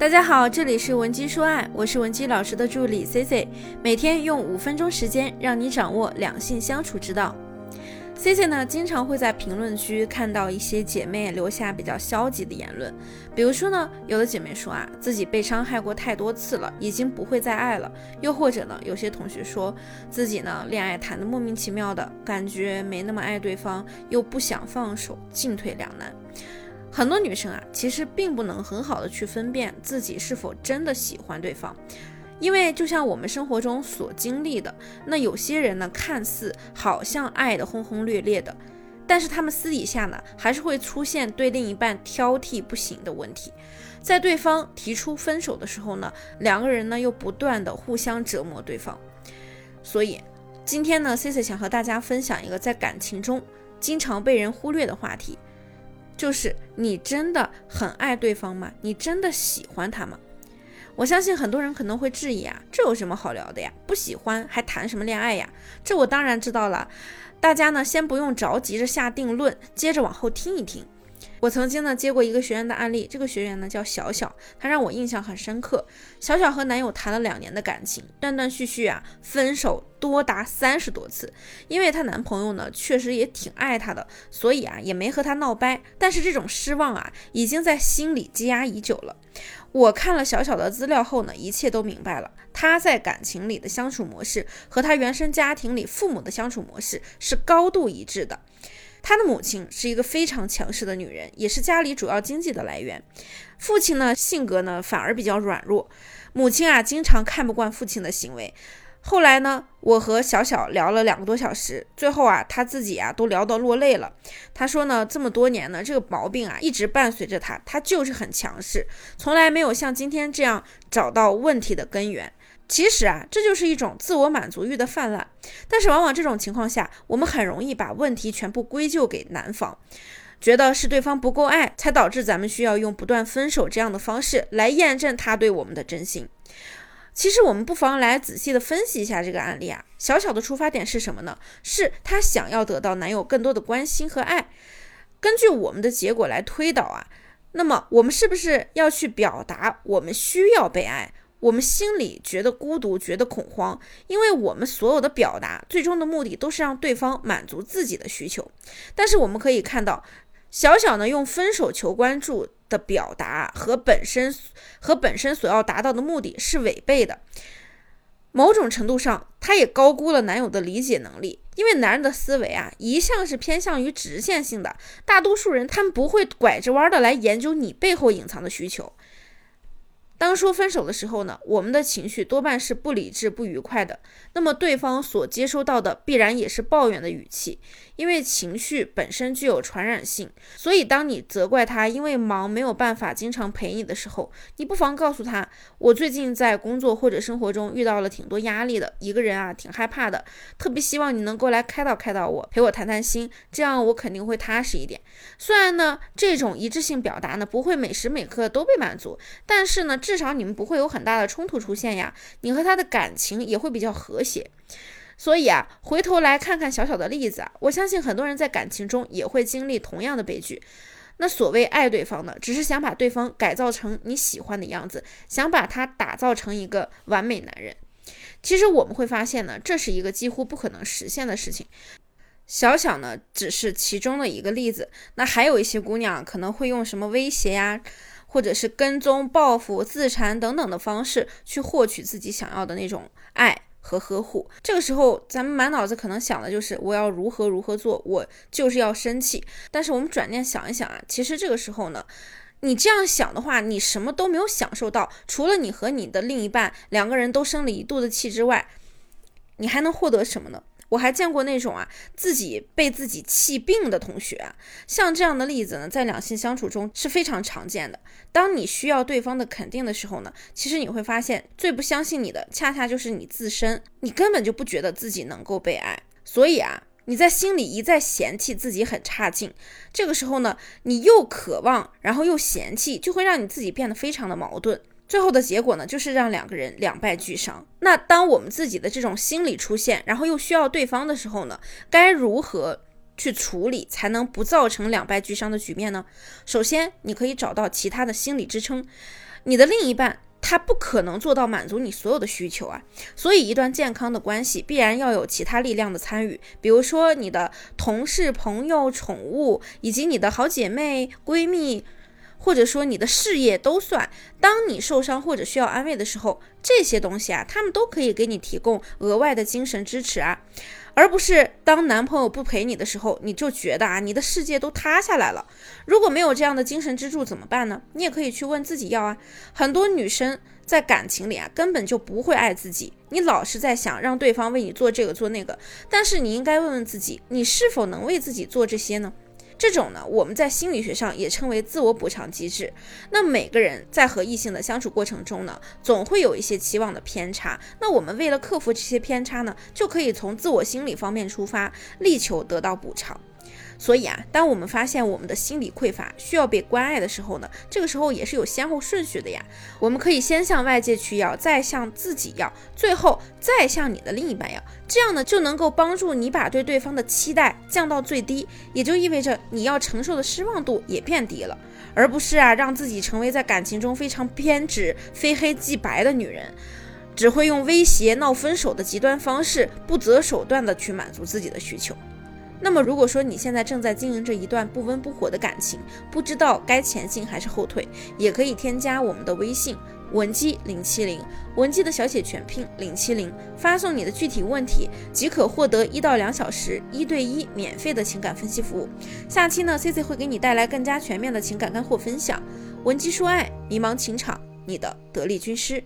大家好，这里是文姬说爱，我是文姬老师的助理 C C，每天用五分钟时间让你掌握两性相处之道。C C 呢，经常会在评论区看到一些姐妹留下比较消极的言论，比如说呢，有的姐妹说啊，自己被伤害过太多次了，已经不会再爱了；又或者呢，有些同学说自己呢，恋爱谈的莫名其妙的感觉，没那么爱对方，又不想放手，进退两难。很多女生啊，其实并不能很好的去分辨自己是否真的喜欢对方，因为就像我们生活中所经历的，那有些人呢，看似好像爱的轰轰烈烈的，但是他们私底下呢，还是会出现对另一半挑剔不行的问题，在对方提出分手的时候呢，两个人呢又不断的互相折磨对方，所以今天呢，C C 想和大家分享一个在感情中经常被人忽略的话题。就是你真的很爱对方吗？你真的喜欢他吗？我相信很多人可能会质疑啊，这有什么好聊的呀？不喜欢还谈什么恋爱呀？这我当然知道了。大家呢先不用着急着下定论，接着往后听一听。我曾经呢接过一个学员的案例，这个学员呢叫小小，她让我印象很深刻。小小和男友谈了两年的感情，断断续续啊，分手多达三十多次。因为她男朋友呢确实也挺爱她的，所以啊也没和她闹掰。但是这种失望啊已经在心里积压已久了。我看了小小的资料后呢，一切都明白了。她在感情里的相处模式和她原生家庭里父母的相处模式是高度一致的。他的母亲是一个非常强势的女人，也是家里主要经济的来源。父亲呢，性格呢反而比较软弱。母亲啊，经常看不惯父亲的行为。后来呢，我和小小聊了两个多小时，最后啊，他自己啊都聊到落泪了。他说呢，这么多年呢，这个毛病啊一直伴随着他，他就是很强势，从来没有像今天这样找到问题的根源。其实啊，这就是一种自我满足欲的泛滥。但是往往这种情况下，我们很容易把问题全部归咎给男方，觉得是对方不够爱，才导致咱们需要用不断分手这样的方式来验证他对我们的真心。其实我们不妨来仔细的分析一下这个案例啊。小小的出发点是什么呢？是她想要得到男友更多的关心和爱。根据我们的结果来推导啊，那么我们是不是要去表达我们需要被爱？我们心里觉得孤独，觉得恐慌，因为我们所有的表达最终的目的都是让对方满足自己的需求。但是我们可以看到，小小呢用分手求关注的表达和本身和本身所要达到的目的是违背的。某种程度上，她也高估了男友的理解能力，因为男人的思维啊一向是偏向于直线性的，大多数人他们不会拐着弯的来研究你背后隐藏的需求。当说分手的时候呢，我们的情绪多半是不理智、不愉快的。那么对方所接收到的必然也是抱怨的语气，因为情绪本身具有传染性。所以当你责怪他因为忙没有办法经常陪你的时候，你不妨告诉他：我最近在工作或者生活中遇到了挺多压力的，一个人啊挺害怕的，特别希望你能够来开导开导我，陪我谈谈心，这样我肯定会踏实一点。虽然呢，这种一致性表达呢不会每时每刻都被满足，但是呢。至少你们不会有很大的冲突出现呀，你和他的感情也会比较和谐。所以啊，回头来看看小小的例子啊，我相信很多人在感情中也会经历同样的悲剧。那所谓爱对方呢，只是想把对方改造成你喜欢的样子，想把他打造成一个完美男人。其实我们会发现呢，这是一个几乎不可能实现的事情。小小呢，只是其中的一个例子。那还有一些姑娘可能会用什么威胁呀？或者是跟踪、报复、自残等等的方式去获取自己想要的那种爱和呵护。这个时候，咱们满脑子可能想的就是我要如何如何做，我就是要生气。但是我们转念想一想啊，其实这个时候呢，你这样想的话，你什么都没有享受到，除了你和你的另一半两个人都生了一肚子气之外，你还能获得什么呢？我还见过那种啊，自己被自己气病的同学啊，像这样的例子呢，在两性相处中是非常常见的。当你需要对方的肯定的时候呢，其实你会发现，最不相信你的，恰恰就是你自身，你根本就不觉得自己能够被爱，所以啊，你在心里一再嫌弃自己很差劲。这个时候呢，你又渴望，然后又嫌弃，就会让你自己变得非常的矛盾。最后的结果呢，就是让两个人两败俱伤。那当我们自己的这种心理出现，然后又需要对方的时候呢，该如何去处理才能不造成两败俱伤的局面呢？首先，你可以找到其他的心理支撑，你的另一半。他不可能做到满足你所有的需求啊，所以一段健康的关系必然要有其他力量的参与，比如说你的同事、朋友、宠物，以及你的好姐妹、闺蜜，或者说你的事业都算。当你受伤或者需要安慰的时候，这些东西啊，他们都可以给你提供额外的精神支持啊。而不是当男朋友不陪你的时候，你就觉得啊，你的世界都塌下来了。如果没有这样的精神支柱怎么办呢？你也可以去问自己要啊。很多女生在感情里啊，根本就不会爱自己。你老是在想让对方为你做这个做那个，但是你应该问问自己，你是否能为自己做这些呢？这种呢，我们在心理学上也称为自我补偿机制。那每个人在和异性的相处过程中呢，总会有一些期望的偏差。那我们为了克服这些偏差呢，就可以从自我心理方面出发，力求得到补偿。所以啊，当我们发现我们的心理匮乏，需要被关爱的时候呢，这个时候也是有先后顺序的呀。我们可以先向外界去要，再向自己要，最后再向你的另一半要。这样呢，就能够帮助你把对对方的期待降到最低，也就意味着你要承受的失望度也变低了，而不是啊，让自己成为在感情中非常偏执、非黑即白的女人，只会用威胁、闹分手的极端方式，不择手段的去满足自己的需求。那么，如果说你现在正在经营着一段不温不火的感情，不知道该前进还是后退，也可以添加我们的微信文姬零七零，文姬的小写全拼零七零，发送你的具体问题，即可获得一到两小时一对一免费的情感分析服务。下期呢，C C 会给你带来更加全面的情感干货分享，文姬说爱，迷茫情场，你的得力军师。